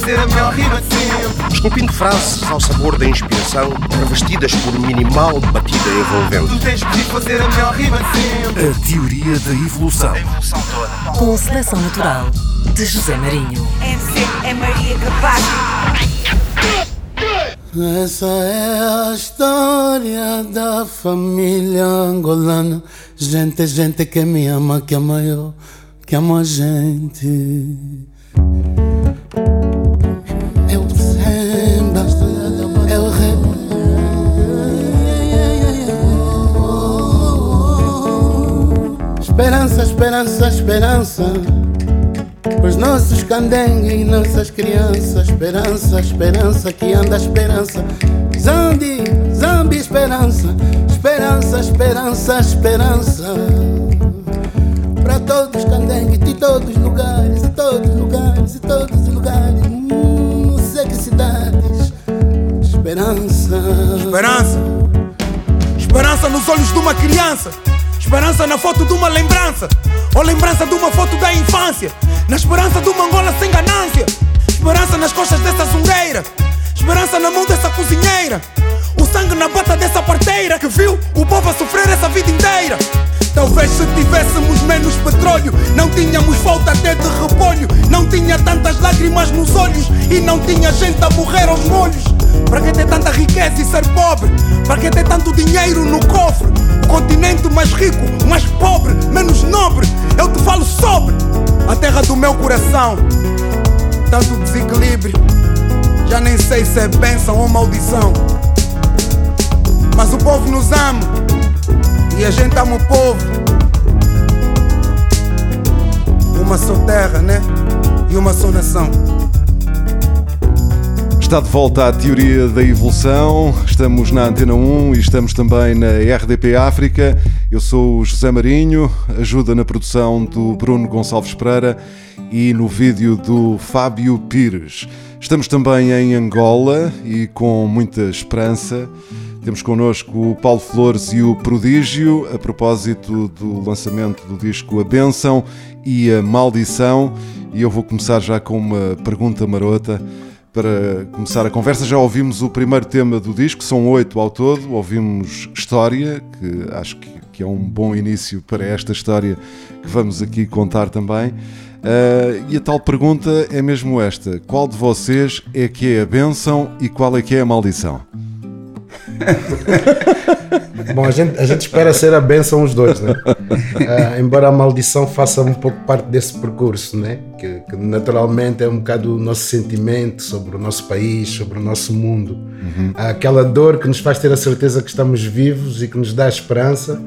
fazer a melhor rima de sempre. Esculpindo frases ao sabor da inspiração, revestidas por minimal batida envolvente. Tu tens que fazer a melhor rima de sempre. A teoria da evolução. A evolução toda. Com seleção natural de José Marinho. MC é Maria Capaz. Essa é a história da família angolana. Gente, gente que me ama, que ama eu, que ama a gente. Esperança, esperança, esperança. Os nossos candengue e nossas crianças, esperança, esperança, que anda a esperança. Zambi, zambi, esperança, esperança, esperança, esperança. Para todos os candengue, de todos os lugares, de todos os lugares, de todos os lugares. Não sei que cidades. Esperança. Esperança. Esperança nos olhos de uma criança. Esperança na foto de uma lembrança. Ou lembrança de uma foto da infância. Na esperança de uma Angola sem ganância. Esperança nas costas dessa zungueira. Esperança na mão dessa cozinheira. O sangue na bota dessa parteira que viu o povo a sofrer essa vida inteira. Talvez se tivéssemos menos petróleo, não tínhamos falta até de repolho. Não tinha tantas lágrimas nos olhos e não tinha gente a morrer aos molhos. Para que ter tanta riqueza e ser pobre? Para que ter tanto dinheiro no cofre? O continente mais rico, mais pobre, menos nobre. Eu te falo sobre a terra do meu coração. Tanto desequilíbrio, já nem sei se é bênção ou maldição. Mas o povo nos ama e a gente ama o povo. Uma só terra, né? E uma só nação. Está de volta à teoria da evolução. Estamos na Antena 1 e estamos também na RDP África. Eu sou o José Marinho, ajuda na produção do Bruno Gonçalves Pereira e no vídeo do Fábio Pires. Estamos também em Angola e com muita esperança. Temos connosco o Paulo Flores e o Prodígio a propósito do lançamento do disco A Bênção e a Maldição. E eu vou começar já com uma pergunta marota para começar a conversa. Já ouvimos o primeiro tema do disco, são oito ao todo. Ouvimos História, que acho que, que é um bom início para esta história que vamos aqui contar também. Uh, e a tal pergunta é mesmo esta: qual de vocês é que é a bênção e qual é que é a maldição? Bom, a gente, a gente espera ser a bênção os dois, né? Uh, embora a maldição faça um pouco parte desse percurso, né? Que, que, naturalmente é um bocado o nosso sentimento sobre o nosso país, sobre o nosso mundo. Uhum. Aquela dor que nos faz ter a certeza que estamos vivos e que nos dá esperança,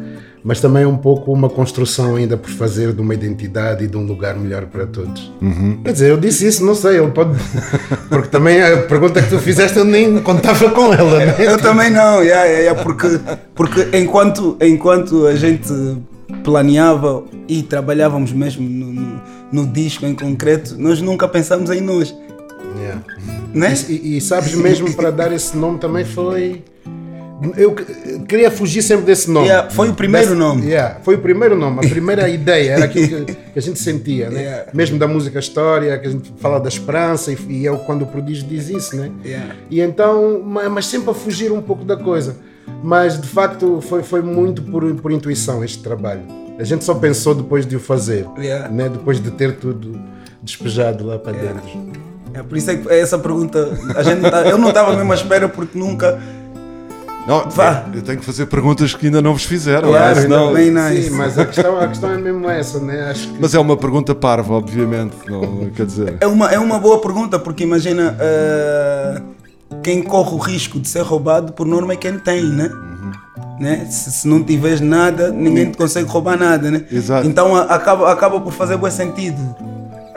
mas também é um pouco uma construção ainda por fazer de uma identidade e de um lugar melhor para todos. Uhum. Quer dizer, eu disse isso, não sei, ele pode. Porque também a pergunta que tu fizeste eu nem contava com ela, né? Eu também não, yeah, yeah, yeah, porque, porque enquanto, enquanto a gente planeava e trabalhávamos mesmo no, no, no disco em concreto, nós nunca pensamos em nós. Yeah. Né? E, e, e sabes mesmo para dar esse nome também foi. Eu queria fugir sempre desse nome. Yeah, foi o primeiro nome. Yeah, foi o primeiro nome, a primeira ideia, era aquilo que, que a gente sentia, né? Yeah. Mesmo da música história, que a gente fala da esperança, e, e é o- quando o prodígio diz isso, né? E então, ma- mas sempre a fugir um pouco da coisa. Mas de facto foi, foi muito por, por intuição este trabalho. A gente só pensou depois de o fazer, né? depois de ter tudo despejado lá para dentro. É por isso é que essa pergunta, a gente tá- eu não estava mesmo à espera porque nunca. Não, Vá. eu tenho que fazer perguntas que ainda não vos fizeram, Claro, não é? Bem nice. Sim, mas a questão, a questão é mesmo essa, né? Acho que Mas é uma pergunta parva, obviamente. Não, quer dizer, É uma, é uma boa pergunta porque imagina eh, quem corre o risco de ser roubado por norma é quem tem, né? Né? Se, se não tiveres nada, ninguém te consegue roubar nada, né? Exato. Então a- acaba, acaba por fazer bom sentido.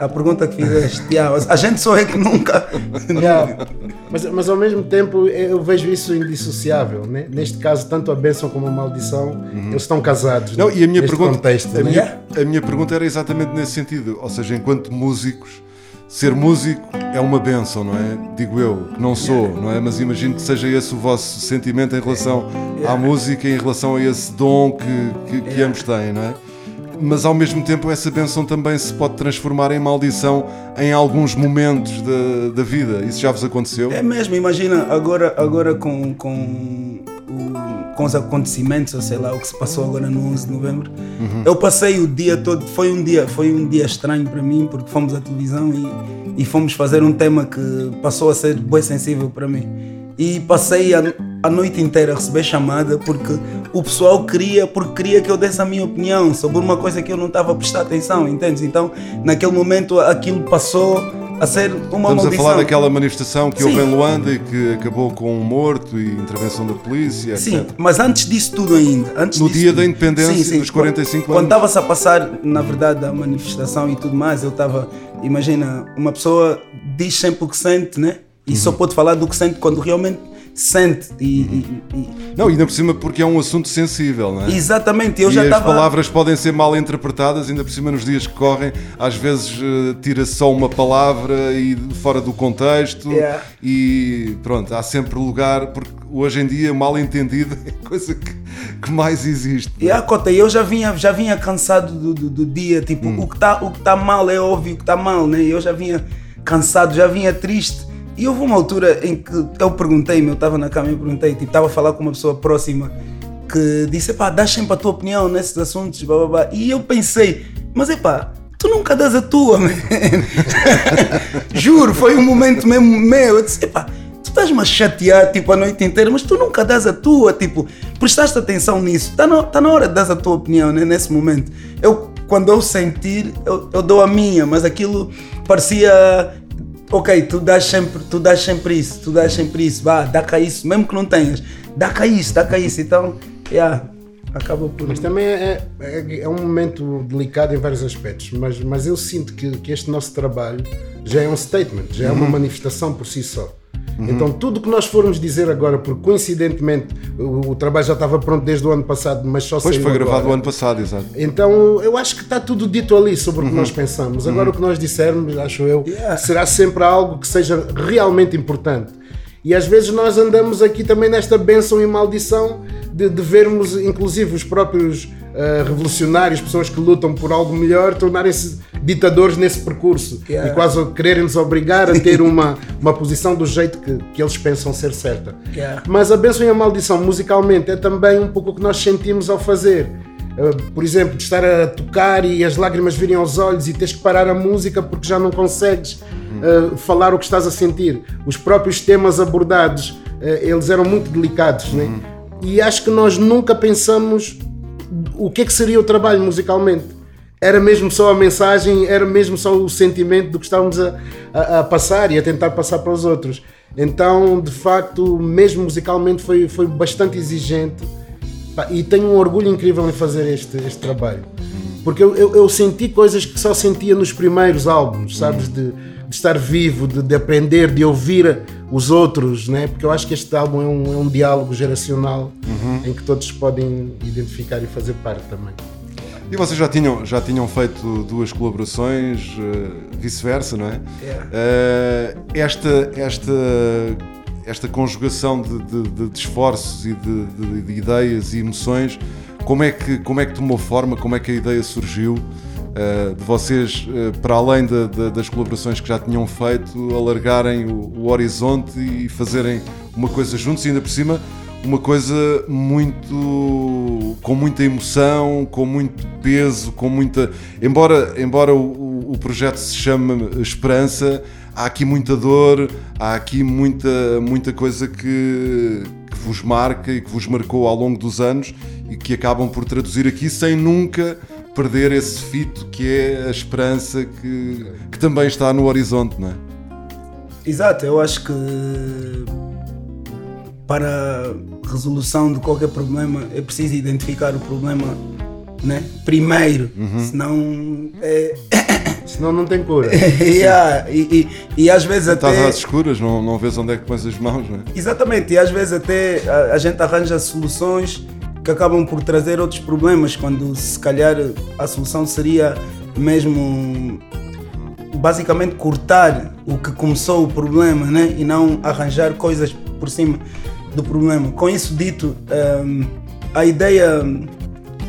A pergunta que fizeste, yeah, a gente só é que nunca. Yeah. Mas, mas ao mesmo tempo eu vejo isso indissociável. Né? Neste caso, tanto a bênção como a maldição, eles estão casados. Não, né? e a minha, pergunta, contexto, a, né? minha, a minha pergunta era exatamente nesse sentido. Ou seja, enquanto músicos, ser músico é uma benção, não é? Digo eu, que não sou, não é? Mas imagino que seja esse o vosso sentimento em relação à música, em relação a esse dom que, que, que ambos têm, não é? Mas ao mesmo tempo essa benção também se pode transformar em maldição em alguns momentos da, da vida. Isso já vos aconteceu? É mesmo, imagina agora, agora com, com, o, com os acontecimentos, ou sei lá, o que se passou agora no 11 de novembro. Uhum. Eu passei o dia todo, foi um dia, foi um dia estranho para mim, porque fomos à televisão e, e fomos fazer um tema que passou a ser bem sensível para mim. E passei a, a noite inteira a receber chamada porque o pessoal queria, porque queria que eu desse a minha opinião sobre uma coisa que eu não estava a prestar atenção, entendes? Então, naquele momento, aquilo passou a ser uma Estamos maldição. a falar daquela manifestação que houve Sim. em Luanda e que acabou com um morto e intervenção da polícia, Sim, etc. mas antes disso tudo ainda. Antes No dia tudo- da independência dos 45 quando, Quando anos. estava-se a passar, na verdade, a manifestação e tudo mais, eu estava. Imagina, uma pessoa diz sempre o que sente, né? E Uhum. só pode falar do que sente quando realmente sente. E, e- e- Não, ainda por cima porque é um assunto sensível, não é? exatamente, eu e já as estava. palavras podem ser mal interpretadas, ainda por cima nos dias que correm, às vezes eh, tira só uma palavra e fora do contexto Yeah. e pronto, há sempre lugar, porque hoje em dia mal entendido é a coisa que, que mais existe. E a cota, eu já vinha, já vinha cansado do, do, do dia, tipo, Hum. o, que tá, que tá mal é óbvio que tá mal, né? Eu já vinha cansado, já vinha triste. E houve uma altura em que eu perguntei-me, eu estava na cama e perguntei, tipo, estava a falar com uma pessoa próxima que disse, pá, dá sempre a tua opinião nesses assuntos, blá, blá, blá. E eu pensei, mas epá, tu nunca das a tua, man. Juro, foi um momento mesmo meu. Eu disse, epá, tu estás-me a chatear tipo, a noite inteira, mas tu nunca das a tua, tipo, prestaste atenção nisso. Está na, tá na hora de dar a tua opinião né, nesse momento. Eu, quando eu sentir, eu, eu dou a minha, mas aquilo parecia. Ok, tu dás sempre, tu dás sempre isso, tu dás sempre isso, vá, dá cá isso, mesmo que não tenhas, dá cá isso, dá cá isso. Então, yeah, acaba por. Mas também é, é, é um momento delicado em vários aspectos, mas, mas eu sinto que, que este nosso trabalho já é um statement, já é uma manifestação por si só. Então, tudo o que nós formos dizer agora, porque coincidentemente o, o trabalho já estava pronto desde o ano passado, mas só Depois saiu foi gravado o ano passado, exato. Então eu acho que está tudo dito ali sobre o que nós pensamos. Agora o que nós dissermos, acho eu, Yeah. será sempre algo que seja realmente importante. E às vezes nós andamos aqui também nesta benção e maldição de, de vermos, inclusive, os próprios ah, revolucionários, pessoas que lutam por algo melhor, tornarem-se ditadores nesse percurso Yeah. e quase quererem nos obrigar a ter uma, uma posição do jeito que, que eles pensam ser certa. Yeah. Mas a benção e a maldição musicalmente é também um pouco o que nós sentimos ao fazer. Uh, por exemplo, de estar a tocar e as lágrimas virem aos olhos e tens que parar a música porque já não consegues uh, falar o que estás a sentir. Os próprios temas abordados, uh, eles eram muito delicados, né? E acho que nós nunca pensamos o que é que seria o trabalho musicalmente. Era mesmo só a mensagem, era mesmo só o sentimento do que estávamos a, a- a passar e a tentar passar para os outros. Então, de facto, mesmo musicalmente foi, foi bastante exigente e tenho um orgulho incrível em fazer este, este trabalho. Porque eu, eu, eu senti coisas que só sentia nos primeiros álbuns, sabes? De, de estar vivo, de, de aprender, de ouvir os outros, né? Porque eu acho que este álbum é um, é um diálogo geracional em que todos podem identificar e fazer parte também. E vocês já tinham, já tinham feito duas colaborações, eh, vice-versa, não é? Yeah. Eh, esta, esta, esta conjugação de, de- de- de esforços e de, de- de ideias e emoções, como é, que, como é que tomou forma? Como é que a ideia surgiu? eh, de vocês, eh, para além da- da- das colaborações que já tinham feito, alargarem o, o horizonte e fazerem uma coisa juntos, e ainda por cima, uma coisa muito com muita emoção, com muito peso, com muita. Embora, embora o- o projeto se chame Esperança, há aqui muita dor, há aqui muita, muita coisa que, que vos marca e que vos marcou ao longo dos anos e que acabam por traduzir aqui sem nunca perder esse fito que é a esperança que, que também está no horizonte, não é? Exato, eu acho que para a resolução de qualquer problema é preciso identificar o problema né? primeiro, senão é. Senão não tem cura. Yeah, e, e, e às vezes Estás até. às escuras, não, não vês onde é que pões as mãos, não é? Exatamente, e às vezes até a, a gente arranja soluções que acabam por trazer outros problemas, quando se calhar a solução seria mesmo basicamente cortar o que começou o problema, né? E não arranjar coisas por cima do problema. Com isso dito, hum, a ideia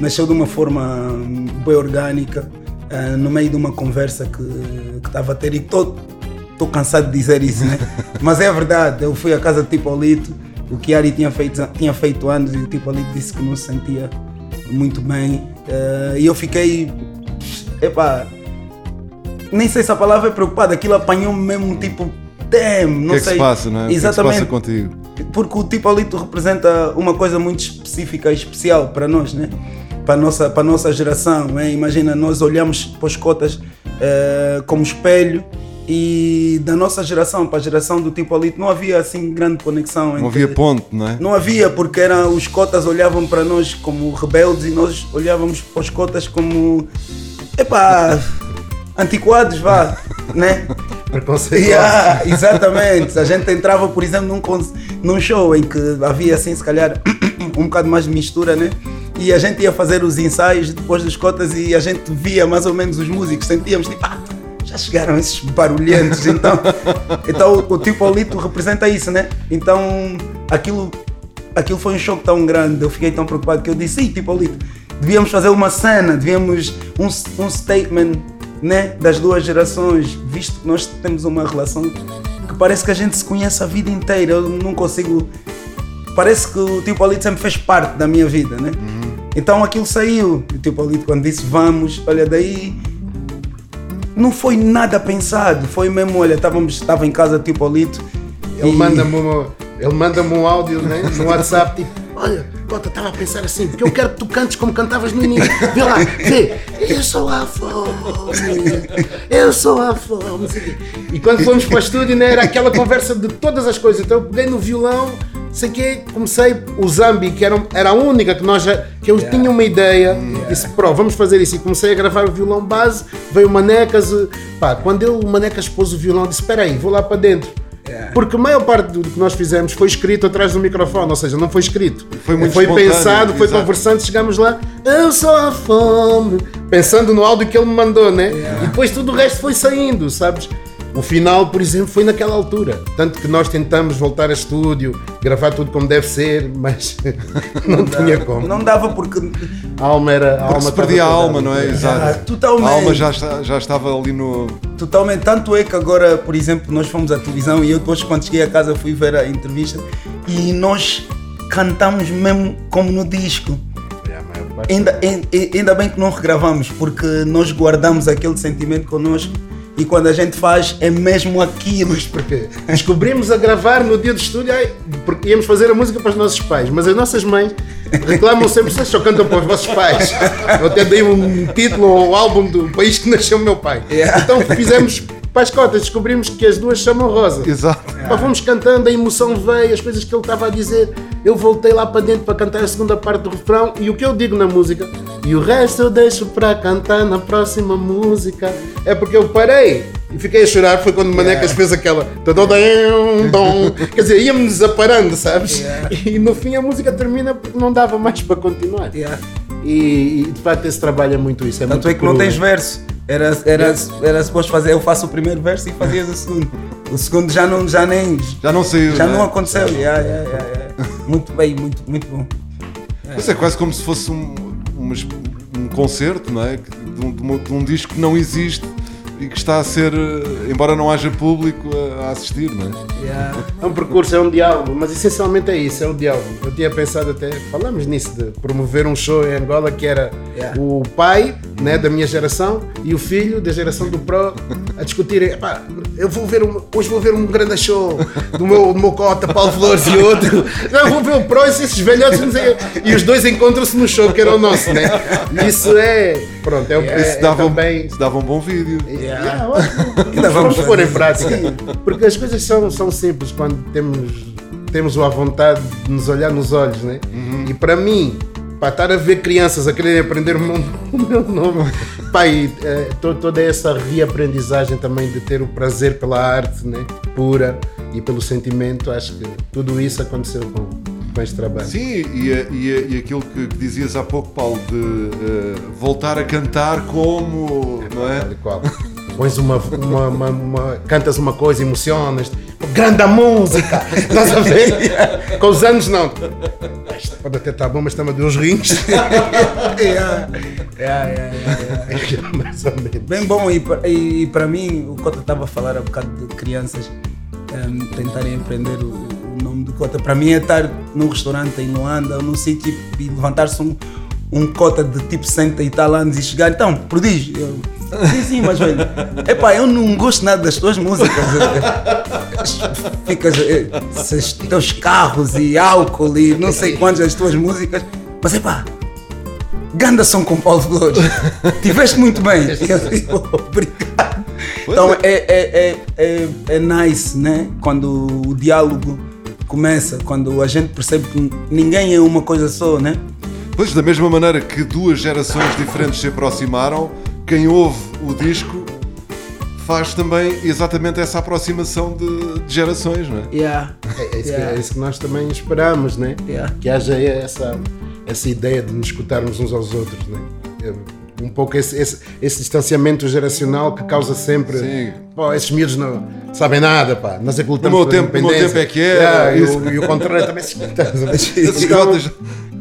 nasceu de uma forma hum, bem orgânica, ah, no meio de uma conversa que estava a ter e estou cansado de dizer isso, né? Mas é verdade, eu fui à casa de Tipolito, o Chiari tinha feito, tinha feito anos e o Tipolito disse que não se sentia muito bem ah, e eu fiquei, epá, nem sei se a palavra é preocupada, aquilo apanhou-me mesmo tipo, damn, não que é que sei. se passa, não é? Que é que se Exatamente. passa contigo? Porque o Tipolito representa uma coisa muito específica e especial para nós, né? Para a nossa, para a nossa geração. Né? Imagina, nós olhamos para os cotas eh, como espelho e da nossa geração para a geração do Tipolito não havia assim grande conexão. Não entre- havia ponte, não é? não havia, porque era, os cotas olhavam para nós como rebeldes e nós olhávamos para os cotas como. Epá, antiquados, vá, né? Yeah, exatamente. A gente entrava, por exemplo, num, num show em que havia assim, se calhar, um bocado mais de mistura, né? E a gente ia fazer os ensaios depois dos cotas e a gente via mais ou menos os músicos, sentíamos tipo, ah, já chegaram esses barulhentos. Então, então o, tipo Olito representa isso, né? Então aquilo, aquilo foi um choque tão grande, eu fiquei tão preocupado que eu disse, sim, tipo Olito, devíamos fazer uma cena, devíamos um, um statement né, das duas gerações, visto que nós temos uma relação que parece que a gente se conhece a vida inteira. Eu não consigo. Parece que o Tio Paulito sempre fez parte da minha vida, né? Então aquilo saiu. O Tio Paulito, quando disse vamos, olha, daí. Não foi nada pensado, foi mesmo, olha, estávamos, estava em casa do Tio Paulito. Ele e- manda-me um, ele manda um áudio né, no WhatsApp, tipo, olha, Cota, estava a pensar assim, porque eu quero que tu cantes como cantavas no início. Vê lá, vê, eu sou a fome, eu sou a fome. E quando fomos para o estúdio, né, era aquela conversa de todas as coisas. Então eu peguei no violão, sei que comecei o Zambi, que era, era a única que nós já, que eu tinha uma ideia, disse, pronto, vamos fazer isso. E comecei a gravar o violão base, veio o Manecas, pá, quando ele, o Manecas pôs o violão, disse, espera aí, vou lá para dentro. Porque a maior parte do que nós fizemos foi escrito atrás do microfone, ou seja, não foi escrito. Foi muito Foi pensado, foi exato. conversando, chegamos lá, eu sou a fome, pensando no áudio que ele me mandou, né? E depois tudo o resto foi saindo, sabes? O final, por exemplo, foi naquela altura. Tanto que nós tentamos voltar a estúdio, gravar tudo como deve ser, mas não, tinha como. Não dava porque. A alma era. A Porque alma se perdia a alma, não é? Exato. Ah, totalmente. A alma já, está- já estava ali no. Totalmente. Tanto é que agora, por exemplo, nós fomos à televisão e eu depois, quando cheguei a casa, fui ver a entrevista e nós cantamos mesmo como no disco. É, parte. Ainda, ai- ainda bem que não regravamos, porque nós guardamos aquele sentimento connosco e quando a gente faz é mesmo aquilo. Porque descobrimos a gravar no dia do estúdio, ai, porque íamos fazer a música para os nossos pais, mas as nossas mães reclamam sempre, vocês só cantam para os vossos pais. Eu até dei um título ao álbum do país que nasceu meu pai. Yeah. Então fizemos para as cotas, descobrimos que as duas chamam Rosa. Exato. Pá, fomos cantando, a emoção veio, as coisas que ele estava a dizer. Eu voltei lá para dentro para cantar a segunda parte do refrão e o que eu digo na música. E o resto eu deixo para cantar na próxima música. É porque eu parei e fiquei a chorar. Foi quando o Manecas fez aquela. tadadam, dom. Quer dizer, íamos desaparando, sabes? E no fim a música termina porque não dava mais para continuar. E, e, de facto esse trabalho é muito isso. É Tanto muito é que não tens verso. Era, era, era suposto fazer, eu faço o primeiro verso e fazias o segundo. O segundo já não, já nem, Já não saiu. já não é? não aconteceu. Yeah, yeah, yeah, yeah. Muito bem, muito, muito bom. Isso é quase como se fosse um, um concerto, não é? De de um disco que não existe e que está a ser, eh, embora não haja público a, a assistir, não é? Yeah. É um percurso, é um diálogo, mas essencialmente é isso, é o diálogo. Eu tinha pensado até, falamos nisso, de promover um show em Angola que era Yeah. o pai né, da minha geração e o filho da geração do Pro a discutirem, "Epá, eu vou ver um, hoje vou ver um grande show do meu, do meu cota, Paulo Flores e outro. Não, vou ver o Pro e esses velhotes e os dois encontram-se no show que era o nosso, né? Isso é, pronto, é, o- é, Isso é dava, um, também... isso dava um bom vídeo. Yeah, ótimo. Ainda vamos pôr em prática. Porque as coisas são, são simples quando temos, temos a vontade de nos olhar nos olhos, né? E para mim, para estar a ver crianças a quererem aprender o meu, o meu nome, pai, toda essa reaprendizagem também de ter o prazer pela arte, né? Pura e pelo sentimento, acho que tudo isso aconteceu com, este trabalho. Sim, e, e, e aquilo que, que dizias há pouco, Paulo, de eh, voltar a cantar como, não é? Tal e qual. pões uma, uma, uma- uma- cantas uma coisa, emocionas, grande a música, estás a ver? Com os anos não. Isto pode até estar bom, mas está-me a os rins. Yeah. Yeah, yeah, yeah, yeah. Mais ou menos. Bem bom, e, pa- e para mim, o Cota estava a falar há bocado de crianças ehm, tentarem aprender o, o nome do Cota. Para mim é estar num restaurante em Luanda ou num sítio e levantar-se um, um Cota de tipo 60 e tal anos e chegar, então, prodígio. Eu, sim, sim, mas velho, epá, eu não gosto nada das tuas músicas. Ficas, eh, esses teus carros e álcool e não sei quantas das tuas músicas, mas epá, Ganda som com Paulo Flores. Tiveste muito bem. Eu digo, Obrigado. Então é, é, é, é, é nice, né? Quando o diálogo começa, quando a gente percebe que ninguém é uma coisa só, né? Pois, da mesma maneira que duas gerações diferentes se aproximaram, quem ouve o disco faz também exatamente essa aproximação de, de gerações, não é? Yeah. É, é isso Yeah. que, é isso que nós também esperamos, né? Yeah. Que haja essa, essa ideia de nos escutarmos uns aos outros, né? É um pouco esse, esse, esse distanciamento geracional que causa sempre. Sim. Pô, esses miúdos não sabem nada, pá. Nós é que lutamos No meu pela tempo- no meu independência. tempo é que era, Yeah, e, o, e o contrário também se então,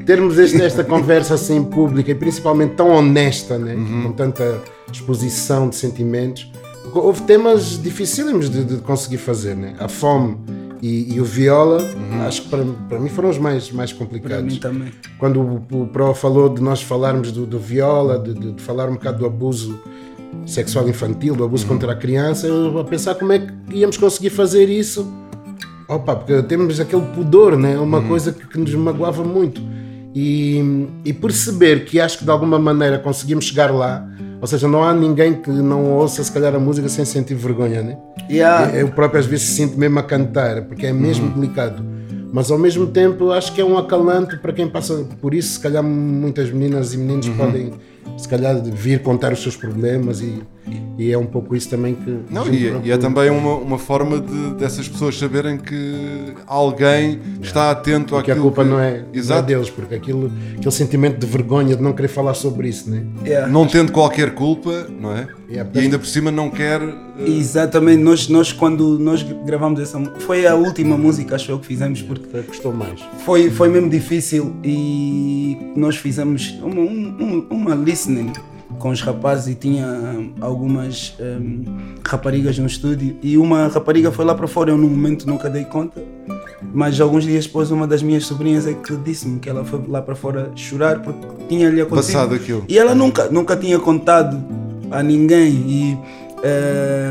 termos este- esta conversa assim pública e principalmente tão honesta, né? Uhum. com tanta exposição de sentimentos. Houve temas dificílimos de, de conseguir fazer, né? A fome e, e o viola, acho que para, para mim foram os mais, mais Para complicados. mim também. Quando o, o Pro falou de nós falarmos do, do viola, de, de- de falar um bocado do abuso sexual infantil, do abuso contra a criança, eu a pensar como é que íamos conseguir fazer isso. Opa, porque temos aquele pudor, né? Uma coisa que, que nos magoava muito. E, e perceber que acho que de alguma maneira conseguimos chegar lá, ou seja, não há ninguém que não ouça se calhar a música sem sentir vergonha, né? Yeah. Eu próprio às vezes sinto mesmo a cantar, porque é mesmo delicado. Mas ao mesmo tempo acho que é um acalanto para quem passa por isso. Se calhar muitas meninas e meninos podem se calhar vir contar os seus problemas e, e é um pouco isso também que. Não, e, é- e é procura. também uma, uma forma de, dessas pessoas saberem que alguém está atento que a àquilo culpa que- não é, não é Exato. deles, porque aquilo, aquele sentimento de vergonha de não querer falar sobre isso, né? Yeah. Não tendo qualquer culpa, não é? Yeah, E ainda por cima não quer. eh, Exatamente, nós, nós quando nós gravamos essa foi a última música, acho eu, que fizemos, porque Custou mais. foi, foi mesmo difícil e nós fizemos uma, um- um- uma listening com os rapazes e tinha hum, algumas hum, raparigas no estúdio e uma rapariga foi lá para fora, eu no momento nunca dei conta, mas alguns dias depois uma das minhas sobrinhas é que disse-me que ela foi lá para fora chorar porque tinha-lhe acontecido. Passado aquilo. E ela nunca, nunca tinha contado a ninguém e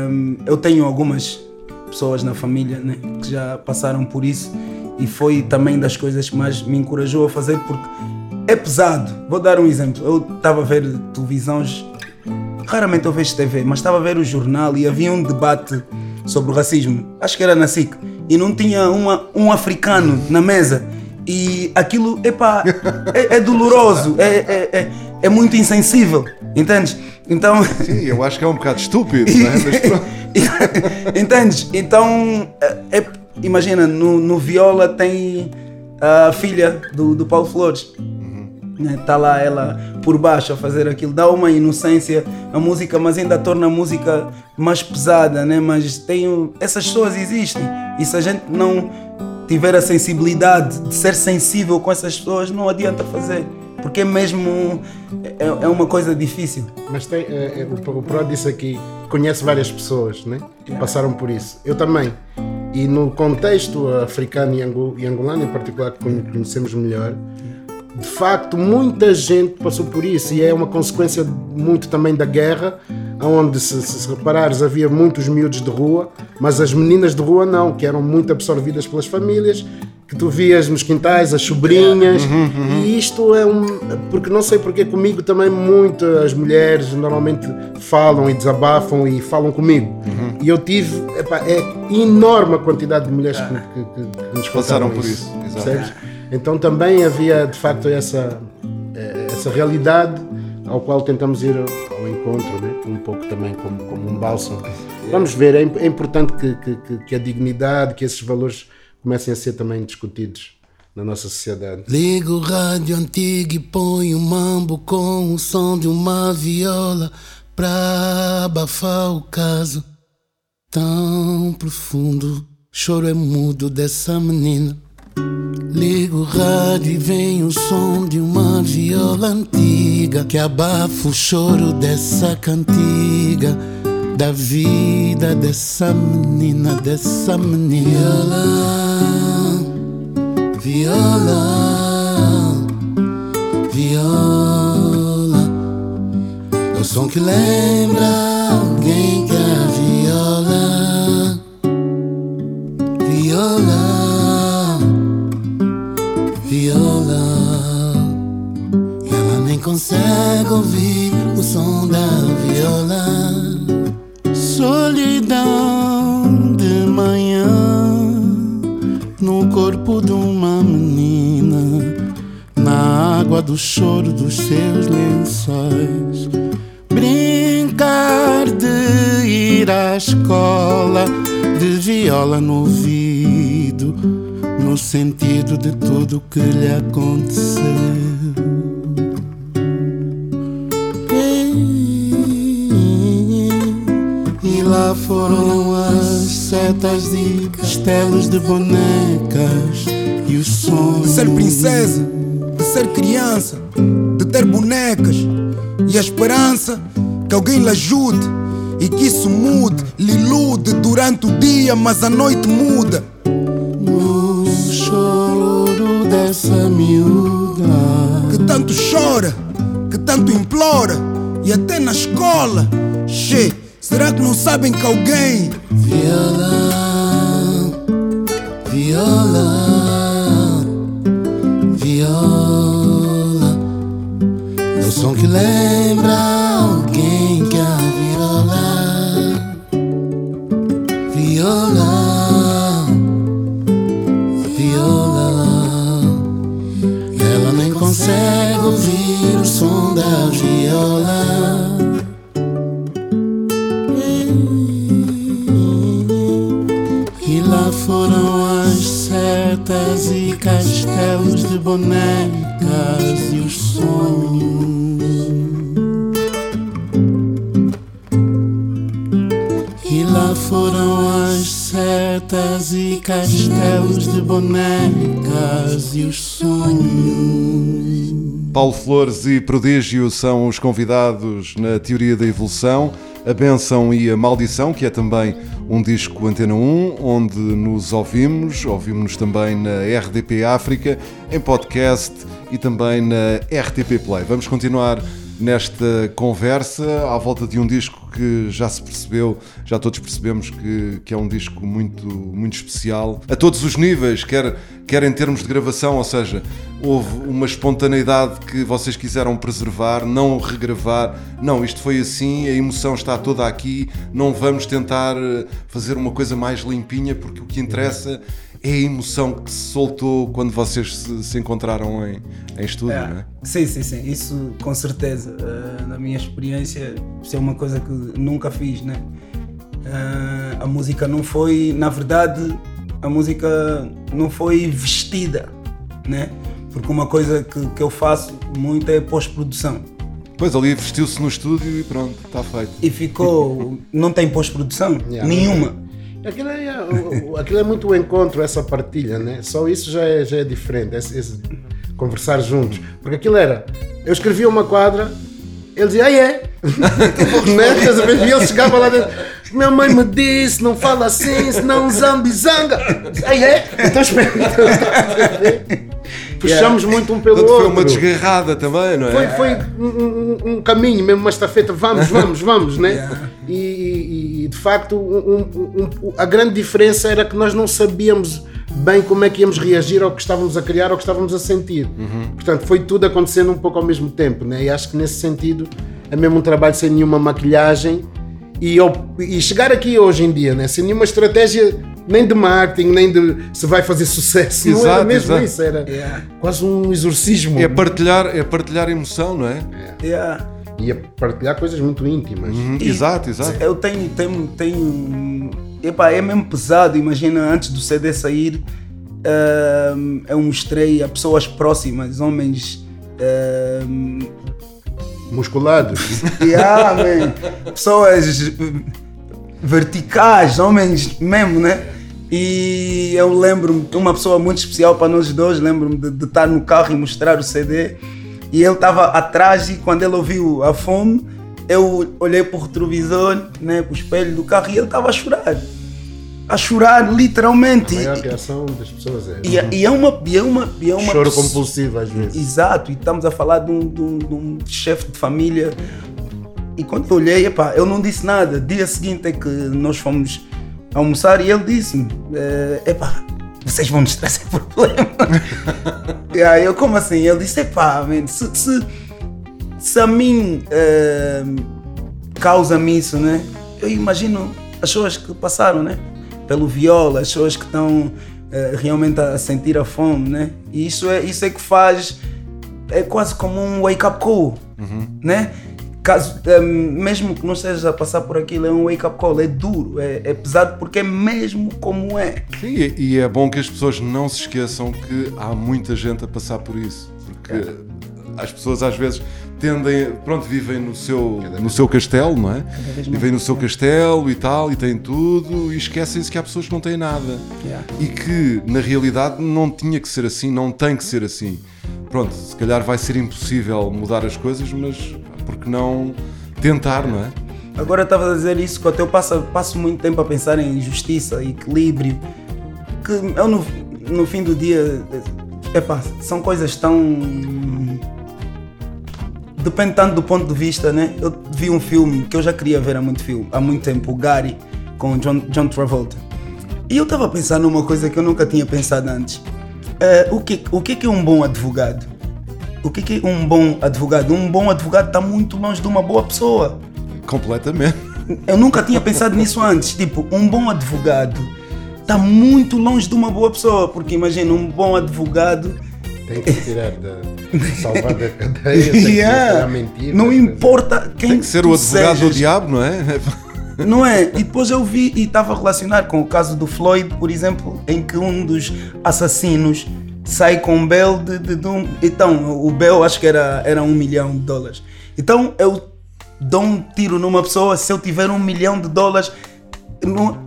hum, eu tenho algumas pessoas na família né, que já passaram por isso e foi também das coisas que mais me encorajou a fazer porque é pesado. Vou dar um exemplo. Eu estava a ver televisões, raramente eu vejo TV, mas estava a ver o jornal e havia um debate sobre o racismo. Acho que era na SIC. E não tinha uma, um africano na mesa. E aquilo, epá, é, é doloroso, é, é, é, é muito insensível, entendes? Então. Sim, eu acho que é um bocado estúpido, não é? Mas pronto. Entendes? Então, é- é- imagina, no, no Viola tem a filha do, do Paulo Flores. Está lá ela por baixo a fazer aquilo, dá uma inocência à música, mas ainda torna a música mais pesada, né? Mas tem, essas pessoas existem e se a gente não tiver a sensibilidade de ser sensível com essas pessoas, não adianta fazer, porque mesmo é, é uma coisa difícil. Mas tem, é, é, o, o Pro disse aqui, conhece várias pessoas né, que passaram por isso. Eu também. E no contexto africano e ango- angolano, em particular, que conhe- conhecemos melhor, de facto, muita gente passou por isso e é uma consequência muito também da guerra, onde, se, se, reparares, havia muitos miúdos de rua, mas as meninas de rua não, que eram muito absorvidas pelas famílias, que tu vias nos quintais, as sobrinhas, e isto é um. Porque não sei porque comigo também muito as mulheres normalmente falam e desabafam e falam comigo. E eu tive, epá, é enorme a quantidade de mulheres que, que- que- que nos Passaram por isso, exato. Então também havia de facto essa, eh, essa realidade ao qual tentamos ir ao encontro, né? um pouco também como, como um bálsamo. Vamos ver, é, é importante que, que- que- a dignidade, que esses valores comecem a ser também discutidos na nossa sociedade. Liga o rádio antigo e põe o mambo com o som de uma viola. Pra abafar o caso tão profundo, choro é mudo dessa menina. Ligo o rádio e vem o som de uma viola antiga que abafa o choro dessa cantiga da vida dessa menina, dessa menina. Viola, viola, viola. É o som que lembra alguém que é a viola. Viola, consegue ouvir o som da viola. Solidão de manhã no corpo de uma menina, na água do choro dos seus lençóis. Brincar de ir à escola, de viola no ouvido, no sentido de tudo que lhe aconteceu. Lá foram as setas e castelos de bonecas e os sonhos. De ser princesa, de ser criança, de ter bonecas e a esperança que alguém lhe ajude e que isso mude, lhe ilude durante o dia, mas a noite muda. No choro dessa miúda que tanto chora, que tanto implora e até na escola. Che, será que não sabem que alguém Viola, viola, viola. É som que lembra bonecas e os sonhos. E lá foram as setas e castelos de bonecas e os sonhos. Paulo Flores e Prodígio são os convidados na Teoria da Evolução, A Benção e a Maldição, que é também um disco Antena 1, onde nos ouvimos, ouvimos-nos também na RDP África, em podcast e também na RTP Play. Vamos continuar nesta conversa à volta de um disco que já se percebeu, já todos percebemos que, que é um disco muito, muito especial a todos os níveis, quer, quer em termos de gravação, ou seja, houve uma espontaneidade que vocês quiseram preservar, não regravar. Não, isto foi assim, a emoção está toda aqui, não vamos tentar eh, fazer uma coisa mais limpinha, porque o que interessa é a emoção que se soltou quando vocês se, se encontraram em, em estúdio, É. não é? Sim, sim, sim, isso com certeza. Eh, na minha experiência, isso é uma coisa que nunca fiz, né? Eh, a música não foi, na verdade, a música não foi vestida, né? Porque uma coisa que, que eu faço muito é pós-produção. Pois ali vestiu-se no estúdio e pronto, está feito. E ficou. não tem pós-produção? Yeah. Nenhuma. Aquilo é, o- aquilo é muito o encontro, essa partilha, né? Só isso já é, já é diferente, esse, esse conversar juntos. Porque aquilo era, eu escrevia uma quadra, ele dizia, ah é? né? A ver? E ele chegava lá dentro, minha mãe me disse, não fala assim, senão zambizanga. Ah é? Então espera. Puxamos muito um pelo outro. foi uma desgarrada também, não é? Foi, foi um, um- um caminho, mesmo uma estafeta, vamos, vamos, vamos, né? E, e- e, de facto um- a grande diferença era que nós não sabíamos bem como é que íamos reagir ao que estávamos a criar, ao que estávamos a sentir. Portanto, foi tudo acontecendo um pouco ao mesmo tempo, né? E acho que nesse sentido é mesmo um trabalho sem nenhuma maquilhagem e, eu- e chegar aqui hoje em dia, né? Sem nenhuma estratégia nem de marketing, nem de se vai fazer sucesso. não era Exato, mesmo exato. isso, era Yeah. quase um exorcismo. É partilhar, é partilhar emoção, não é? Yeah. e a partilhar coisas muito íntimas. Uhum, Exato, exato. Eu tenho, tenho, tenho. Epá, é mesmo pesado. Imagina antes do CD sair, ahm, eu mostrei a pessoas próximas, homens ahm, Musculados. Yeah, man. Pessoas verticais, homens mesmo, né? E eu lembro-me de uma pessoa muito especial para nós dois, lembro-me de, de estar no carro e mostrar o CD. E ele estava atrás e quando ele ouviu a fome, eu olhei o retrovisor, né, para o espelho do carro e ele estava a chorar. A chorar, literalmente. A maior reação das pessoas é. E, e é uma. E é uma, e é uma Choro pessoa- compulsivo às vezes. Exato, e estamos a falar de um, de um- de um chefe de família. E quando eu olhei, epá, eu não disse nada. Dia seguinte é que nós fomos almoçar e ele disse-me: eh, epá, vocês vão nos trazer problema. e aí eu, como assim? Ele disse: epá, man, se, se, se a mim eh, causa-me isso, né? Eu imagino as pessoas que passaram, né? Pelo viola, as pessoas que estão eh, realmente a sentir a fome, né? E isso é, isso é que faz. É quase como um wake-up call, né? Caso, eh, mesmo que não estejas a passar por aquilo, é um wake-up call, é duro, é, é pesado porque é mesmo como é. Sim, e- e é bom que as pessoas não se esqueçam que há muita gente a passar por isso. Porque as pessoas às vezes tendem, pronto, vivem no seu, no seu castelo, não é? Vivem no seu castelo e tal, e têm tudo, e esquecem-se que há pessoas que não têm nada. Yeah. E que na realidade não tinha que ser assim, não tem que ser assim. Pronto, se calhar vai ser impossível mudar as coisas, mas porque não tentar, não é? Agora estavas a dizer isso, que até eu passo, passo muito tempo a pensar em justiça, equilíbrio, que eu no, no fim do dia, epá, são coisas tão. Depende tanto do ponto de vista, né? Eu vi um filme que eu já queria ver há muito, filme, há muito tempo, o Gary, com John, John Travolta. E eu estava a pensar numa coisa que eu nunca tinha pensado antes. Eh, o, que, o que é que é um bom advogado? O é que é um bom advogado? Um bom advogado está muito longe de uma boa pessoa. Completamente. Eu nunca tinha pensado nisso antes. Tipo, um bom advogado está muito longe de uma boa pessoa. Porque imagina, um bom advogado. Tem que tirar da. salvar da cadeia, tem Yeah. mentira. Não importa quem Tem que ser tu o advogado do sejas. diabo, não é? Não é? E depois eu vi e estava a relacionar com o caso do Floyd, por exemplo, em que um dos assassinos sai com um bail de, de, de um. Então, o bail acho que era, era um milhão de dólares. Então eu dou um tiro numa pessoa se eu tiver um milhão de dólares. Não,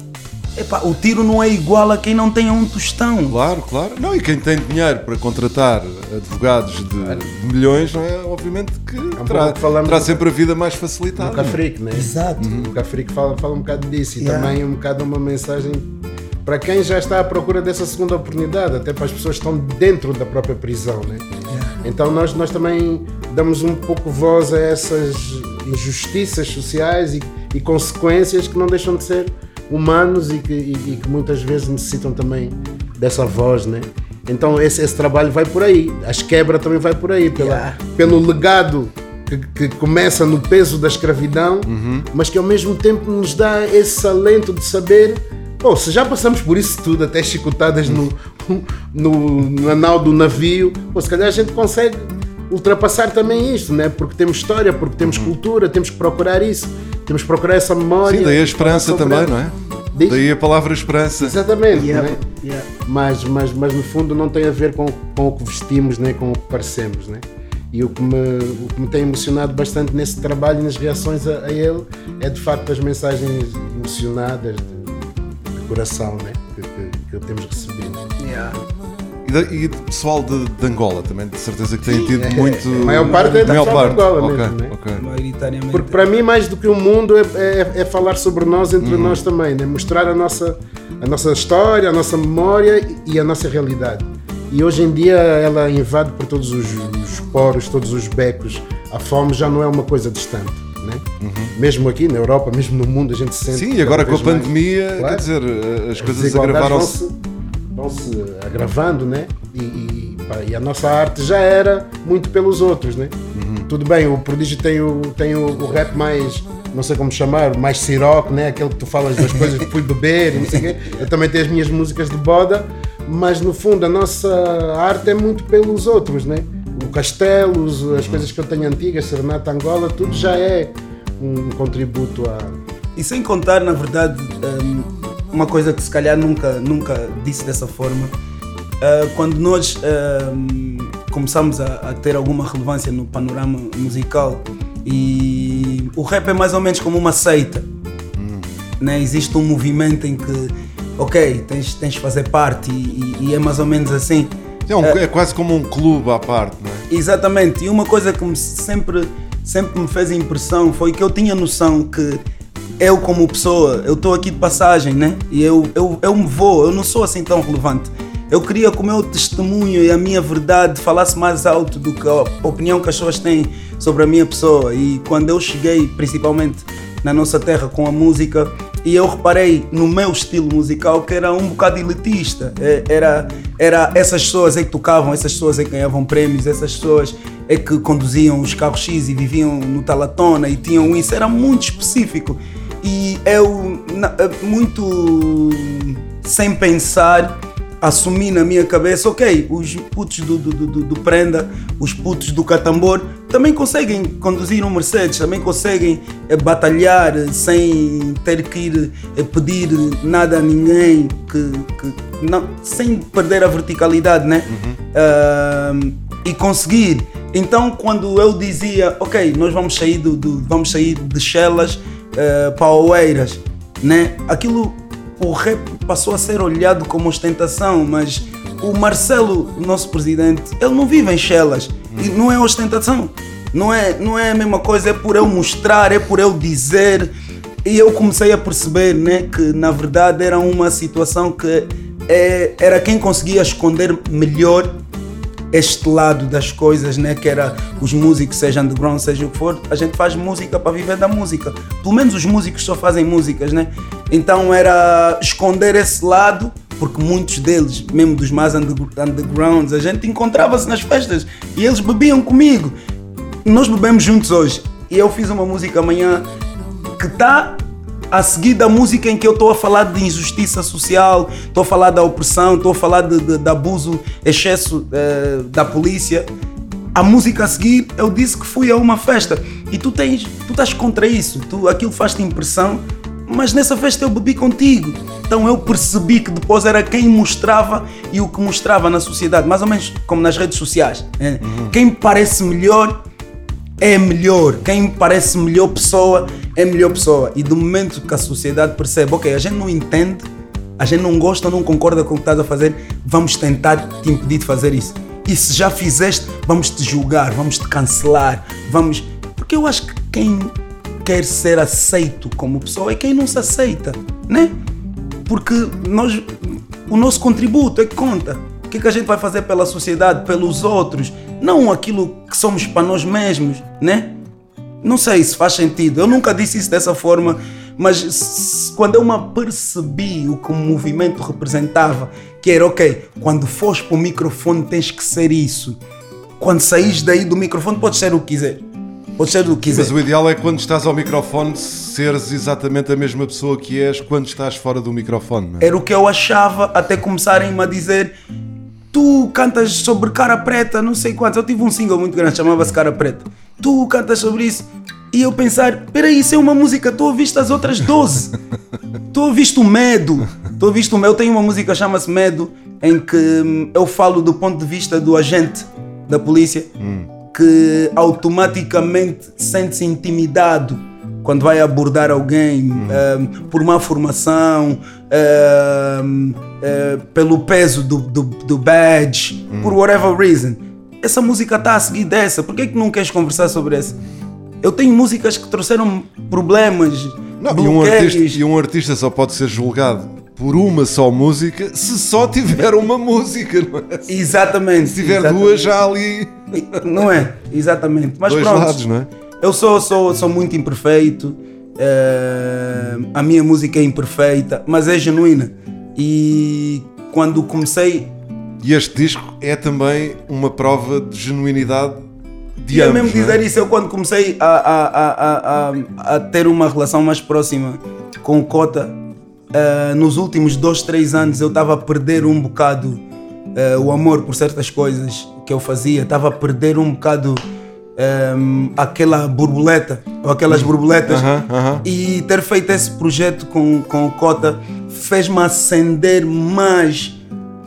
epá, o tiro não é igual a quem não tem um tostão. Claro, claro. Não, e quem tem dinheiro para contratar advogados de, de milhões, não é? Obviamente que terá, pouco falamos terá sempre a vida mais facilitada. No Cafrique, né? Exato. O Cafrique fala, fala um bocado disso e Yeah. também um bocado uma mensagem para quem já está à procura dessa segunda oportunidade, até para as pessoas que estão dentro da própria prisão, né? Então nós, nós também damos um pouco voz a essas injustiças sociais e, e consequências que não deixam de ser humanos e que, e- e que muitas vezes necessitam também dessa voz, né? Então esse, esse trabalho vai por aí, as quebras também vai por aí, pela, Yeah. pelo legado que, que começa no peso da escravidão, mas que ao mesmo tempo nos dá esse alento de saber, bom, se já passamos por isso tudo, até chicotadas no, no, no anal do navio, pô, se calhar a gente consegue ultrapassar também isto, né? porque temos história, porque temos cultura, temos que procurar isso, temos que procurar essa memória. Sim, daí a esperança também, não é? Diz? Daí a palavra esperança. Exatamente, Yeah, né? yeah. mas, mas, mas no fundo não tem a ver com, com o que vestimos, né? com o que parecemos. Né? E o que, me, o que me tem emocionado bastante nesse trabalho e nas reações a, a ele é de facto as mensagens emocionadas de, de coração né? que, que, que temos recebido. Yeah. E, da- e de pessoal de, de Angola também, de certeza que têm tido muito. A maior parte é do maior pessoal de parte. Angola Ok, mesmo, né? ok. Maioritariamente. Porque para mim, mais do que o mundo, é, é, é falar sobre nós entre nós também, né? mostrar a nossa, a nossa história, a nossa memória e a nossa realidade. E hoje em dia ela invade por todos os, os poros, todos os becos. A fome já não é uma coisa distante. Né? Mesmo aqui na Europa, mesmo no mundo, a gente sente. Sim, e agora com a mais. pandemia, Claro. quer dizer, as As coisas agravaram-se. Vão-se vão-se agravando, né? E, e, e a nossa arte já era muito pelos outros, né? Uhum. Tudo bem, o Prodígio tem o, tem o, o rap mais, não sei como chamar, mais siroque, né? Aquele que tu falas das coisas que fui beber e não sei o quê. Eu também tenho as minhas músicas de boda, mas no fundo a nossa arte é muito pelos outros, né? O Castelos, Uhum. as coisas que eu tenho antigas, Serenata Angola, tudo já é um contributo a. E sem contar, na verdade, hum, uma coisa que se calhar nunca, nunca disse dessa forma, ah, quando nós hum, começamos a, a ter alguma relevância no panorama musical, E o rap é mais ou menos como uma seita. Né? Existe um movimento em que, ok, tens, tens de fazer parte e, e- e é mais ou menos assim. É, um- é quase como um clube à parte, não é? Exatamente, e uma coisa que me sempre, sempre me fez impressão foi que eu tinha noção que eu como pessoa, eu estou aqui de passagem, né? E eu, eu, eu me vou, eu não sou assim tão relevante. Eu queria que o meu testemunho e a minha verdade falasse mais alto do que a opinião que as pessoas têm sobre a minha pessoa. E quando eu cheguei, principalmente na nossa terra com a música, e eu reparei no meu estilo musical que era um bocado elitista. É, Era, era essas pessoas é que tocavam, essas pessoas é que ganhavam prémios, essas pessoas é que conduziam os carros X e viviam no Talatona e tinham isso. Era muito específico. E eu, na- muito sem pensar, assumi na minha cabeça, ok, os putos do, do, do, do Prenda, os putos do Catambor, também conseguem conduzir um Mercedes, também conseguem eh, batalhar eh, sem ter que ir eh, pedir nada a ninguém, que, que- não, sem perder a verticalidade, né? Ahm, e conseguir. Então, quando eu dizia, ok, nós vamos sair, do, do- vamos sair de Chelas eh, para Oeiras, né? Aquilo o rap passou a ser olhado como ostentação, mas o Marcelo, nosso presidente, ele não vive em Chelas e não é ostentação. Não é, não é a mesma coisa, é por eu mostrar, é por eu dizer. E eu comecei a perceber né, que na verdade era uma situação que é, era quem conseguia esconder melhor este lado das coisas, né? Que era os músicos, seja underground, seja o que for, a gente faz música para viver da música. Pelo menos os músicos só fazem músicas, né? Então era esconder esse lado, porque muitos deles, mesmo dos mais under- undergrounds, a gente encontrava-se nas festas e eles bebiam comigo. Nós bebemos juntos hoje. E eu fiz uma música amanhã que está a seguir da música em que eu estou a falar de injustiça social, estou a falar da opressão, estou a falar de, de- de abuso, excesso eh, da polícia. A música a seguir, eu disse que fui a uma festa e tu tens, tu estás contra isso, tu, aquilo faz-te impressão, mas nessa festa eu bebi contigo. Então eu percebi que depois era quem mostrava e o que mostrava na sociedade, mais ou menos como nas redes sociais. eh. Quem parece melhor é melhor. Quem parece melhor pessoa é melhor pessoa. E do momento que a sociedade percebe, ok, a gente não entende, a gente não gosta, não concorda com o que estás a fazer, vamos tentar te impedir de fazer isso. E se já fizeste, vamos te julgar, vamos te cancelar, vamos. Porque eu acho que quem quer ser aceito como pessoa é quem não se aceita, né? Porque nós, o nosso contributo é que conta. O que, é que a gente vai fazer pela sociedade, pelos outros, não aquilo que somos para nós mesmos, né? Não sei se faz sentido. Eu nunca disse isso dessa forma, mas quando eu me apercebi o que o movimento representava, que era ok, quando fores para o microfone tens que ser isso. Quando saís daí do microfone podes ser o que quiser. Podes ser o que quiser. Mas o ideal é quando estás ao microfone seres exatamente a mesma pessoa que és quando estás fora do microfone. Não é? Era o que eu achava até começarem-me a dizer tu cantas sobre cara preta, não sei quantos. Eu tive um single muito grande, chamava-se Cara Preta. Tu cantas sobre isso. E eu pensar, peraí, isso é uma música, tu ouviste as outras 12. tu ouviste o Medo. Tu ouviste o Medo. Eu tenho uma música que chama-se Medo, em que hum, eu falo do ponto de vista do agente da polícia, que automaticamente sente-se intimidado quando vai abordar alguém hum, por má formação, hum, eh, pelo peso do, do, do badge, por whatever reason. Essa música está a seguir dessa, por que, que não queres conversar sobre essa? Eu tenho músicas que trouxeram problemas, Não, e, um artista, e um artista só pode ser julgado por uma só música se só tiver uma música, não é? Exatamente. Se tiver exatamente. duas, já ali Não é? Exatamente. Mas dois pronto. lados, não é? Eu sou, sou, sou muito imperfeito. eh, a minha música é imperfeita, mas é genuína. E quando comecei. E este disco é também uma prova de genuinidade de Ia ambos, mesmo é? dizer isso, eu quando comecei a, a, a, a, a, ter uma relação mais próxima com o Cota, eh, nos últimos dois, três anos eu estava a perder um bocado eh, o amor por certas coisas que eu fazia, estava a perder um bocado ehm, aquela borboleta, ou aquelas borboletas. Aham, aham. E ter feito esse projeto com, com o Cota fez-me acender mais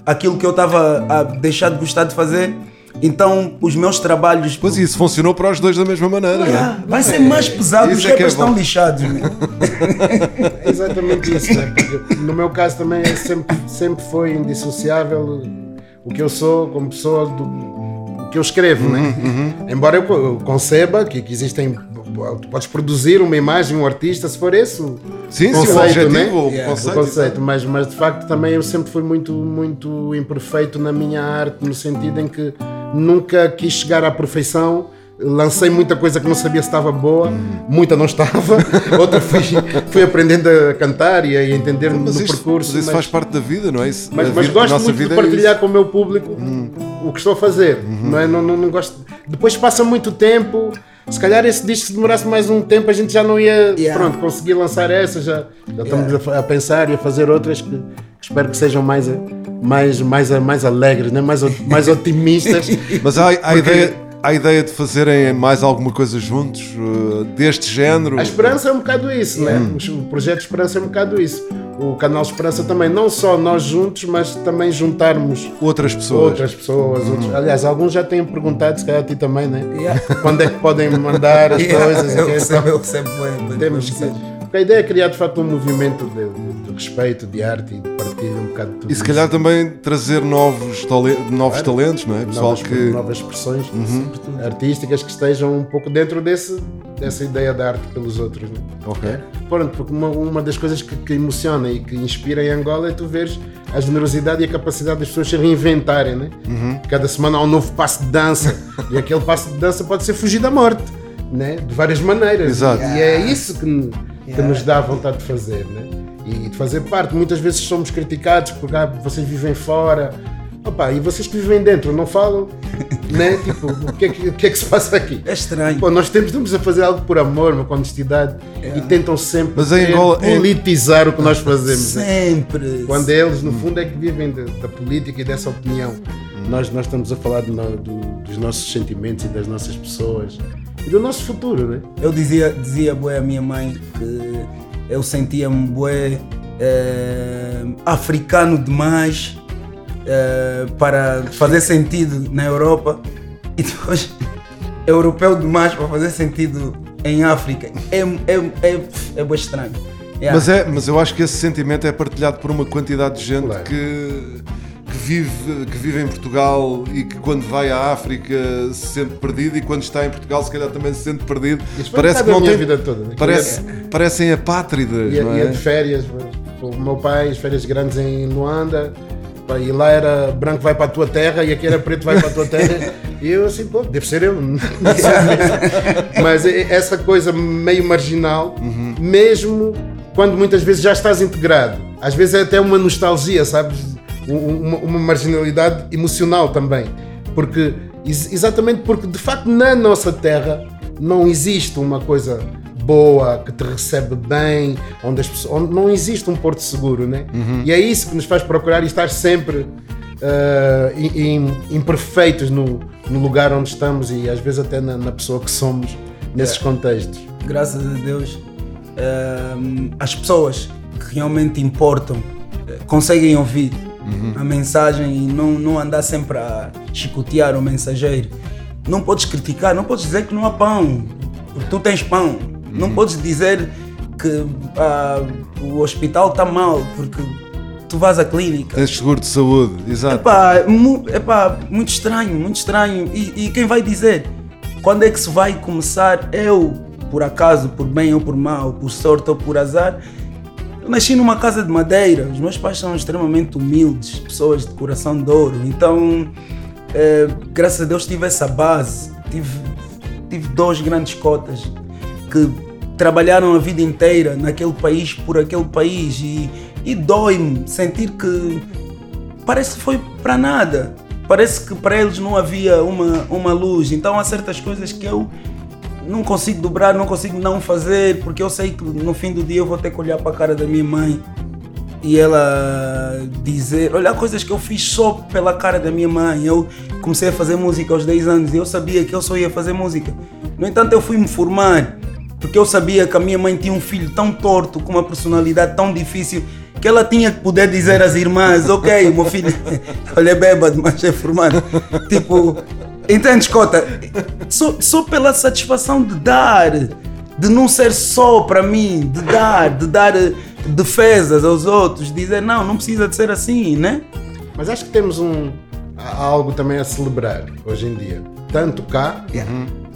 aquilo que eu estava a deixar de gostar de fazer, Então, os meus trabalhos. Pois isso funcionou para os dois da mesma maneira, é? Vai ser mais pesado, os é que é rappers estão lixados. É exatamente isso, né? Porque no meu caso também é sempre, sempre foi indissociável o que eu sou como pessoa do que eu escrevo, né? Embora eu co- eu conceba que, que existem. Tu podes produzir uma imagem, um artista, se for esse o Sim, sim, o conceito, objetivo, né? o Yeah, conceito, o conceito. Mas, mas de facto também eu sempre fui muito, muito imperfeito na minha arte, no sentido em que nunca quis chegar à perfeição. Lancei muita coisa que não sabia se estava boa, muita não estava, outra fui, fui aprendendo a cantar e a entender Mas no isto, percurso. mas isso mas- faz parte da vida, não é? Isso, mas, a mas vida- a gosto nossa muito vida de é partilhar isso. com o meu público o que estou a fazer. Não é? não, não, não gosto. Depois passa muito tempo. Se calhar esse disco se demorasse mais um tempo, a gente já não ia Yeah. pronto, conseguir lançar essa. Já, já estamos a fa- a, pensar e a fazer outras que, que espero que sejam mais, mais, mais, mais alegres, né? mais, mais otimistas. Mas há, há, Porque- ideia, há ideia de fazerem mais alguma coisa juntos, uh, deste género? A Esperança é um bocado isso, né? O projeto Esperança é um bocado isso. O canal Esperança também, não só nós juntos, mas também juntarmos Outras pessoas. outras pessoas. outros- Aliás, alguns já têm perguntado, se calhar a ti também, né? Yeah. Quando é que podem mandar as Yeah, coisas? eu ok? recebo, Então, eu recebo bem, bem, temos bem, que- Porque a ideia é criar de facto um movimento de, de- de respeito, de arte e de partilha um bocado de tudo E se calhar isso. também trazer novos, tale- novos talentos, não é? Pessoal novas, que. Uhum. novas expressões artísticas que estejam um pouco dentro desse, dessa ideia da arte pelos outros. Né? Ok. Pronto, porque uma, uma das coisas que, que emociona e que inspira em Angola é tu veres a generosidade e a capacidade das pessoas se reinventarem, né? Uhum. Cada semana há um novo passo de dança e aquele passo de dança pode ser fugir da morte, né? De várias maneiras. Exato. E é isso que, que nos dá vontade de fazer, né? E de fazer parte. Muitas vezes somos criticados porque ah, vocês vivem fora. Opa, e vocês que vivem dentro não falam, né? Tipo, o que é que, que, é que se passa aqui? É estranho. Pô, nós temos, estamos a fazer algo por amor, com honestidade e tentam sempre Mas Angola- em- politizar o que nós fazemos. né? Sempre. Quando eles, no fundo, é que vivem de- da política e dessa opinião. Nós, nós estamos a falar do- dos nossos sentimentos e das nossas pessoas e do nosso futuro, né? Eu dizia, dizia bué à minha mãe que eu sentia-me bué eh, africano demais eh, para fazer sentido na Europa e depois europeu demais para fazer sentido em África. É, é, é, é bué estranho. Yeah. Mas, é, mas eu acho que esse sentimento é partilhado por uma quantidade de gente Claro. que, vive, que vive em Portugal e que quando vai à África se sente perdido e quando está em Portugal se calhar também se sente perdido. Parece que não tem. vida toda, né? Parece, Parecem apátridas, Ia, não ia é? de férias, o meu pai, as férias grandes em Luanda, e lá era branco vai para a tua terra e aqui era preto vai para a tua terra. E eu assim, pô, deve ser eu. Mas é- essa coisa meio marginal, mesmo quando muitas vezes já estás integrado, às vezes é até uma nostalgia, sabes? Um- Uma, uma marginalidade emocional também. Porque, ex- exatamente porque de facto na nossa terra não existe uma coisa boa, que te recebe bem, onde, as pessoas, onde não existe um porto seguro, né? E é isso que nos faz procurar e estar sempre im- imperfeitos no, no lugar onde estamos e às vezes até na, na pessoa que somos nesses contextos. graças a Deus, ehm, as pessoas que realmente importam eh, conseguem ouvir a mensagem e não, não andar sempre a chicotear o mensageiro. Não podes criticar, não podes dizer que não há pão, porque tu tens pão. Não podes dizer que ah, o hospital está mal, porque tu vais à clínica. Tens seguro de saúde, exato. Epá, mu, epá, muito estranho, muito estranho. E, e quem vai dizer? Quando é que se vai começar? Eu, por acaso, por bem ou por mal, por sorte ou por azar, eu nasci numa casa de madeira. Os meus pais são extremamente humildes, pessoas de coração de ouro. Então, eh, graças a Deus, tive essa base. Tive, tive dois grandes cotas que trabalharam a vida inteira naquele país, por aquele país. E, e dói-me sentir que parece que foi para nada. Parece que para eles não havia uma, uma luz. Então há certas coisas que eu não consigo dobrar, não consigo não fazer, porque eu sei que no fim do dia eu vou ter que olhar para a cara da minha mãe e ela dizer, olhar coisas que eu fiz só pela cara da minha mãe. Eu comecei a fazer música aos 10 anos e eu sabia que eu só ia fazer música. No entanto, eu fui me formar porque eu sabia que a minha mãe tinha um filho tão torto, com uma personalidade tão difícil, que ela tinha que poder dizer às irmãs: Ok, meu filho, olha, é bêbado, mas é formado. Tipo, Entende, Cota? Só, só pela satisfação de dar, de não ser só para mim, de dar, de dar defesas aos outros, dizer não, não precisa de ser assim, né? Mas acho que temos um, algo também a celebrar hoje em dia, tanto cá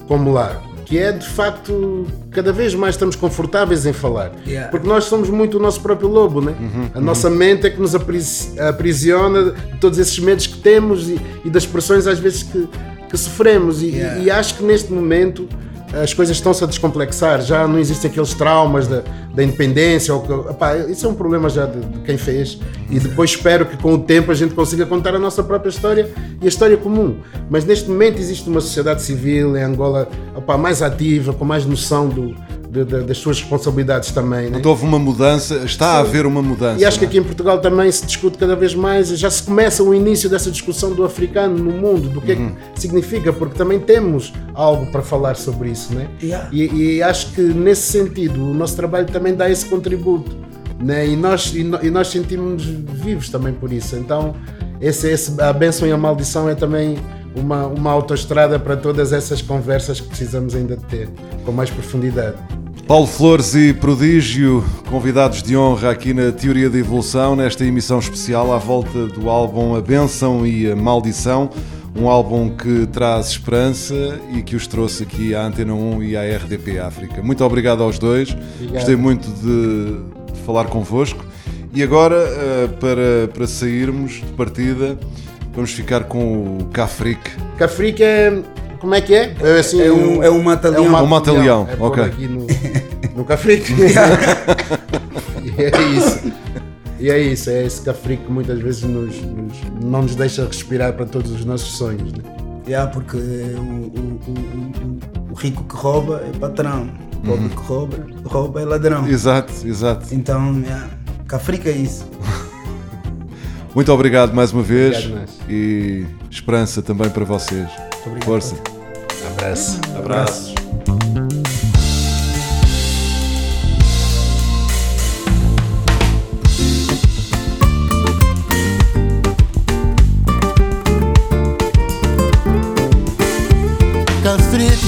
como lá, que é de facto cada vez mais estamos confortáveis em falar, Yeah. porque nós somos muito o nosso próprio lobo, né? A nossa mente é que nos apris- aprisiona de todos esses medos que temos e, e das pressões às vezes que, que sofremos, e, Yeah. e acho que neste momento as coisas estão-se a descomplexar, já não existem aqueles traumas da, da independência. Ou que, epá, isso é um problema já de, de quem fez. E depois espero que com o tempo a gente consiga contar a nossa própria história e a história comum. Mas neste momento existe uma sociedade civil em Angola epá, mais ativa, com mais noção do, de- de- das suas responsabilidades também. né? Então houve uma mudança, está a haver uma mudança. E acho que é? aqui em Portugal também se discute cada vez mais, já se começa o início dessa discussão do africano no mundo, do que é Uhum. que significa, porque também temos algo para falar sobre isso, né? Yeah. E, e acho que nesse sentido o nosso trabalho também dá esse contributo, né? E nós, e, no- e nós sentimos vivos também por isso. Então, esse, esse, a bênção e a maldição é também uma, uma autoestrada para todas essas conversas que precisamos ainda de ter, com mais profundidade. Paulo Flores e Prodígio, convidados de honra aqui na Teoria da Evolução, nesta emissão especial à volta do álbum A Bênção e a Maldição, um álbum que traz esperança e que os trouxe aqui à Antena 1 e à RDP África. Muito obrigado aos dois, gostei muito de, de falar convosco. E agora, eh, para, para sairmos de partida, vamos ficar com o Cafric. Cafrica é. Como é que é? É, assim, É um- é um mata-leão. Um mata-leão, É ok. aqui no, no Cafrica. e é isso. E é isso, é esse Cafrica que muitas vezes nos, nos- não nos deixa respirar para todos os nossos sonhos. Né? Yeah, porque o, o- o- rico que rouba é patrão, o pobre que rouba, rouba é ladrão. Exato, exato. Então, yeah, Cafrica é isso. Muito obrigado mais uma vez Obrigado, e esperança também para vocês. obrigado. Força. Abraço. Abraços. Cafrique,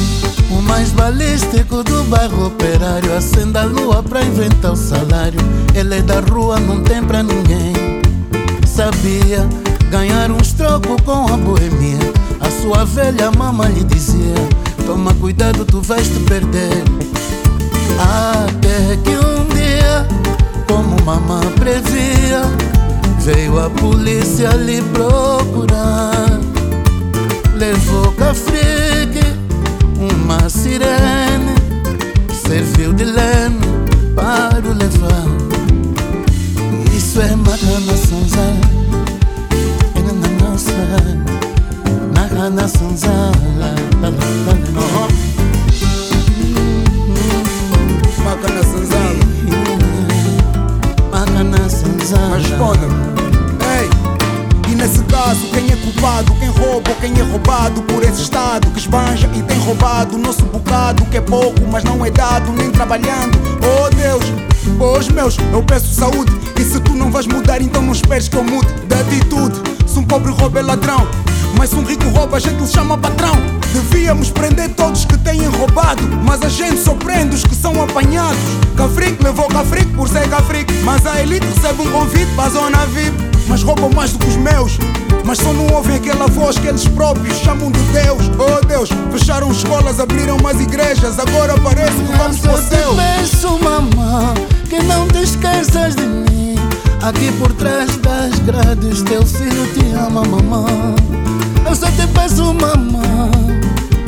o mais balístico do bairro operário. Acenda a lua pra inventar o salário. Ele é da rua, não tem pra ninguém. Sabia ganhar uns trocos com a boemia. A sua velha mama lhe dizia: Toma cuidado, tu vais te perder. Até que um dia, como mamã previa, veio a polícia lhe procurar. Levou Cafrique, uma sirene, serviu de leme para o levar. Isso é sonzala, é. Ei, e nesse caso, quem é culpado? Quem rouba ou quem é roubado por esse Estado que esbanja e tem roubado o nosso bocado, que é pouco, mas não é dado, nem trabalhando. Oh Deus, pois meus, eu peço saúde. E se tu não vais mudar, então não esperes que eu mude de atitude. Se um pobre rouba é ladrão, mas se um rico rouba, a gente lhe chama patrão. Devíamos prender todos que têm roubado, mas a gente só prende os que são apanhados. Cafrique levou Cafrique por ser Cafrique, mas a elite recebe um convite para a zona VIP. Mas roubam mais do que os meus, mas só não ouvem aquela voz que eles próprios chamam de Deus. Oh Deus, fecharam escolas, abriram mais igrejas, agora parece que vamos para o céu. te peço, mamã, que não te esqueças de mim. Aqui por trás das grades, teu filho te ama, mamã. Eu só te peço, mamã,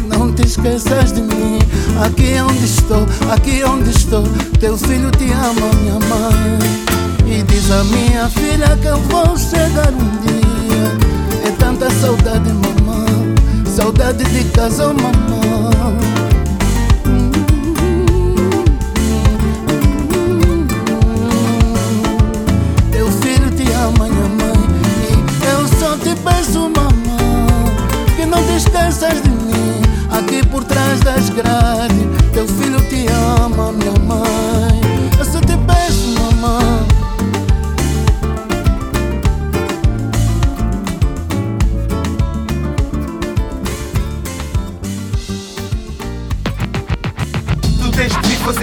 não te esqueças de mim. Aqui onde estou, aqui onde estou, teu filho te ama, minha mãe. E diz a minha filha que eu vou chegar um dia. É tanta saudade, mamã, saudade de casa, mamã. Teu filho te ama, minha mãe. E eu só te peço, mamãe, que não esqueças de mim. Aqui por trás das grades, teu filho te ama, minha mãe.